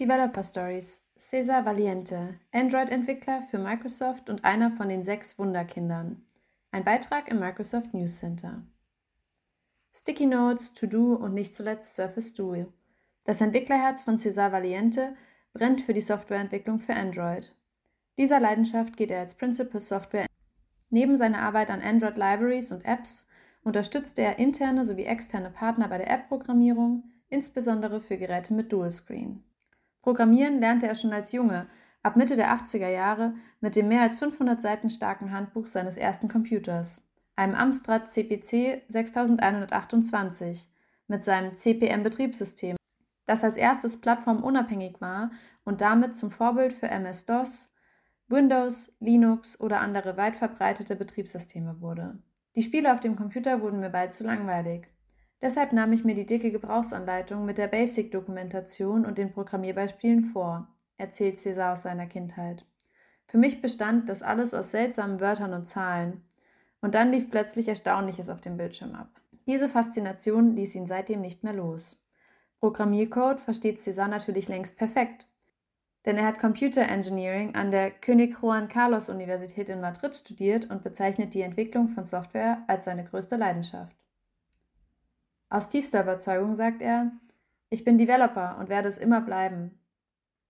Developer Stories Cesar Valiente, Android-Entwickler für Microsoft und einer von den sechs Wunderkindern. Ein Beitrag im Microsoft News Center. Sticky Notes, To-Do und nicht zuletzt Surface Duo. Das Entwicklerherz von Cesar Valiente brennt für die Softwareentwicklung für Android. Dieser Leidenschaft geht er als Principal Software. Neben seiner Arbeit an Android Libraries und Apps unterstützte er interne sowie externe Partner bei der App-Programmierung, insbesondere für Geräte mit Dualscreen. Programmieren lernte er schon als Junge, ab Mitte der 80er Jahre mit dem mehr als 500 Seiten starken Handbuch seines ersten Computers, einem Amstrad CPC 6128 mit seinem CPM-Betriebssystem, das als erstes plattformunabhängig war und damit zum Vorbild für MS-DOS, Windows, Linux oder andere weit verbreitete Betriebssysteme wurde. Die Spiele auf dem Computer wurden mir bald zu langweilig. Deshalb nahm ich mir die dicke Gebrauchsanleitung mit der Basic-Dokumentation und den Programmierbeispielen vor, erzählt César aus seiner Kindheit. Für mich bestand das alles aus seltsamen Wörtern und Zahlen. Und dann lief plötzlich Erstaunliches auf dem Bildschirm ab. Diese Faszination ließ ihn seitdem nicht mehr los. Programmiercode versteht César natürlich längst perfekt denn er hat Computer Engineering an der König Juan Carlos Universität in Madrid studiert und bezeichnet die Entwicklung von Software als seine größte Leidenschaft. Aus tiefster Überzeugung sagt er, ich bin Developer und werde es immer bleiben.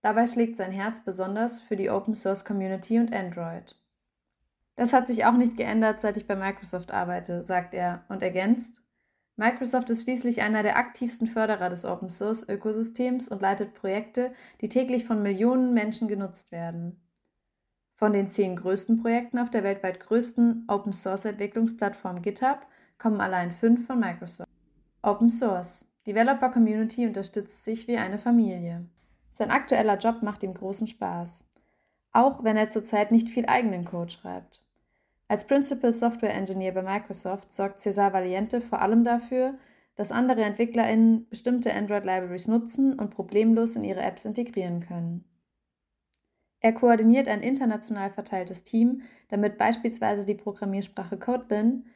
Dabei schlägt sein Herz besonders für die Open Source Community und Android. Das hat sich auch nicht geändert, seit ich bei Microsoft arbeite, sagt er und ergänzt, Microsoft ist schließlich einer der aktivsten Förderer des Open-Source-Ökosystems und leitet Projekte, die täglich von Millionen Menschen genutzt werden. Von den zehn größten Projekten auf der weltweit größten Open-Source-Entwicklungsplattform GitHub kommen allein fünf von Microsoft. Open Source. Developer Community unterstützt sich wie eine Familie. Sein aktueller Job macht ihm großen Spaß. Auch wenn er zurzeit nicht viel eigenen Code schreibt. Als Principal Software Engineer bei Microsoft sorgt Cesar Valiente vor allem dafür, dass andere EntwicklerInnen bestimmte Android-Libraries nutzen und problemlos in ihre Apps integrieren können. Er koordiniert ein international verteiltes Team, damit beispielsweise die Programmiersprache Kotlin,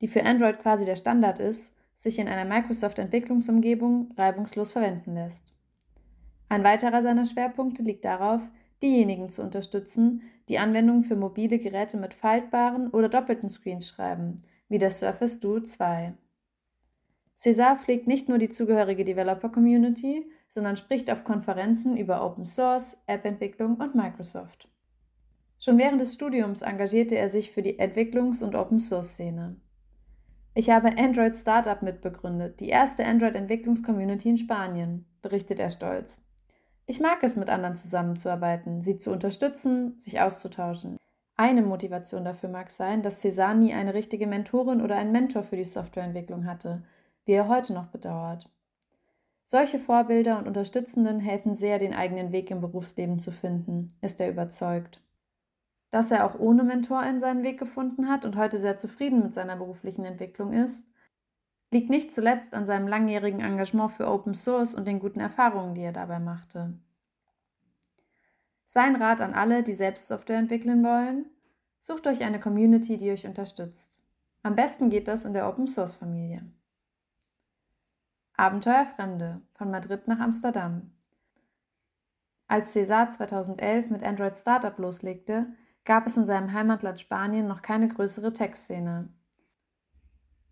die für Android quasi der Standard ist, sich in einer Microsoft-Entwicklungsumgebung reibungslos verwenden lässt. Ein weiterer seiner Schwerpunkte liegt darauf, diejenigen zu unterstützen, die Anwendungen für mobile Geräte mit faltbaren oder doppelten Screens schreiben, wie das Surface Duo 2. César pflegt nicht nur die zugehörige Developer-Community, sondern spricht auf Konferenzen über Open Source, App-Entwicklung und Microsoft. Schon während des Studiums engagierte er sich für die Entwicklungs- und Open Source-Szene. Ich habe Android Startup mitbegründet, die erste Android-Entwicklungs-Community in Spanien, berichtet er stolz. Ich mag es, mit anderen zusammenzuarbeiten, sie zu unterstützen, sich auszutauschen. Eine Motivation dafür mag sein, dass César nie eine richtige Mentorin oder einen Mentor für die Softwareentwicklung hatte, wie er heute noch bedauert. Solche Vorbilder und Unterstützenden helfen sehr, den eigenen Weg im Berufsleben zu finden, ist er überzeugt. Dass er auch ohne Mentor in seinen Weg gefunden hat und heute sehr zufrieden mit seiner beruflichen Entwicklung ist, liegt nicht zuletzt an seinem langjährigen Engagement für Open Source und den guten Erfahrungen, die er dabei machte. Sein Rat an alle, die selbst Software entwickeln wollen, sucht euch eine Community, die euch unterstützt. Am besten geht das in der Open Source Familie. Abenteuer Fremde von Madrid nach Amsterdam. Als César 2011 mit Android Startup loslegte, gab es in seinem Heimatland Spanien noch keine größere Tech-Szene.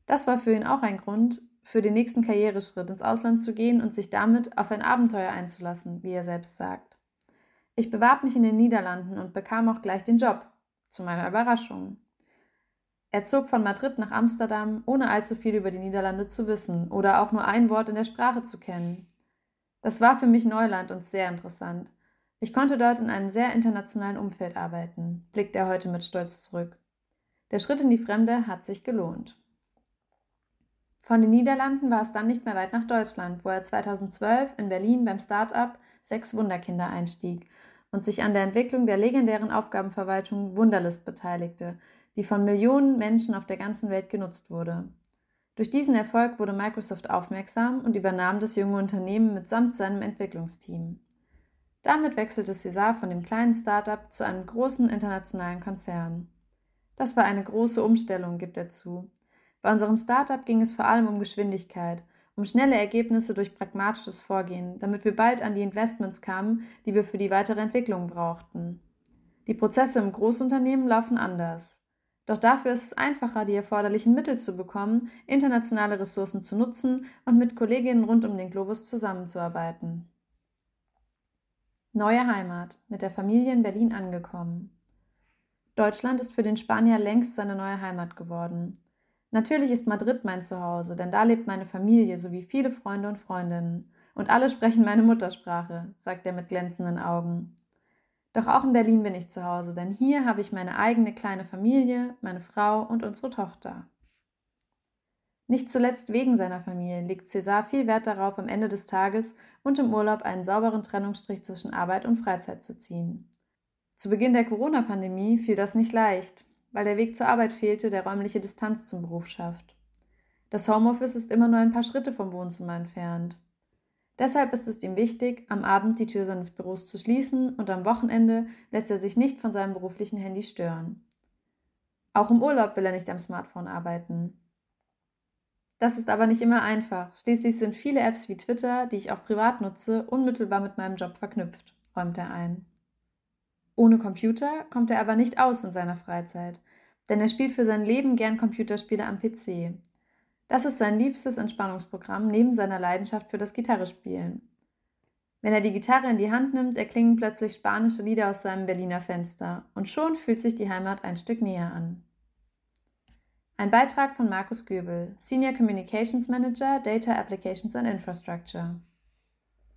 Das war für ihn auch ein Grund, für den nächsten Karriereschritt ins Ausland zu gehen und sich damit auf ein Abenteuer einzulassen, wie er selbst sagt. Ich bewarb mich in den Niederlanden und bekam auch gleich den Job, zu meiner Überraschung. Er zog von Madrid nach Amsterdam, ohne allzu viel über die Niederlande zu wissen oder auch nur ein Wort in der Sprache zu kennen. Das war für mich Neuland und sehr interessant. Ich konnte dort in einem sehr internationalen Umfeld arbeiten, blickt er heute mit Stolz zurück. Der Schritt in die Fremde hat sich gelohnt. Von den Niederlanden war es dann nicht mehr weit nach Deutschland, wo er 2012 in Berlin beim Start-up Sechs Wunderkinder einstieg und sich an der Entwicklung der legendären Aufgabenverwaltung Wunderlist beteiligte, die von Millionen Menschen auf der ganzen Welt genutzt wurde. Durch diesen Erfolg wurde Microsoft aufmerksam und übernahm das junge Unternehmen mitsamt seinem Entwicklungsteam. Damit wechselte César von dem kleinen Start-up zu einem großen internationalen Konzern. Das war eine große Umstellung, gibt er zu. Bei unserem Startup ging es vor allem um Geschwindigkeit um schnelle Ergebnisse durch pragmatisches Vorgehen, damit wir bald an die Investments kamen, die wir für die weitere Entwicklung brauchten. Die Prozesse im Großunternehmen laufen anders. Doch dafür ist es einfacher, die erforderlichen Mittel zu bekommen, internationale Ressourcen zu nutzen und mit Kolleginnen rund um den Globus zusammenzuarbeiten. Neue Heimat, mit der Familie in Berlin angekommen. Deutschland ist für den Spanier längst seine neue Heimat geworden. Natürlich ist Madrid mein Zuhause, denn da lebt meine Familie sowie viele Freunde und Freundinnen. Und alle sprechen meine Muttersprache, sagt er mit glänzenden Augen. Doch auch in Berlin bin ich zu Hause, denn hier habe ich meine eigene kleine Familie, meine Frau und unsere Tochter. Nicht zuletzt wegen seiner Familie legt César viel Wert darauf, am Ende des Tages und im Urlaub einen sauberen Trennungsstrich zwischen Arbeit und Freizeit zu ziehen. Zu Beginn der Corona-Pandemie fiel das nicht leicht, weil der Weg zur Arbeit fehlte, der räumliche Distanz zum Beruf schafft. Das Homeoffice ist immer nur ein paar Schritte vom Wohnzimmer entfernt. Deshalb ist es ihm wichtig, am Abend die Tür seines Büros zu schließen und am Wochenende lässt er sich nicht von seinem beruflichen Handy stören. Auch im Urlaub will er nicht am Smartphone arbeiten. Das ist aber nicht immer einfach. Schließlich sind viele Apps wie Twitter, die ich auch privat nutze, unmittelbar mit meinem Job verknüpft, räumt er ein. Ohne Computer kommt er aber nicht aus in seiner Freizeit, denn er spielt für sein Leben gern Computerspiele am PC. Das ist sein liebstes Entspannungsprogramm neben seiner Leidenschaft für das Gitarrespielen. Wenn er die Gitarre in die Hand nimmt, erklingen plötzlich spanische Lieder aus seinem Berliner Fenster und schon fühlt sich die Heimat ein Stück näher an. Ein Beitrag von Markus Göbel, Senior Communications Manager, Data Applications and Infrastructure.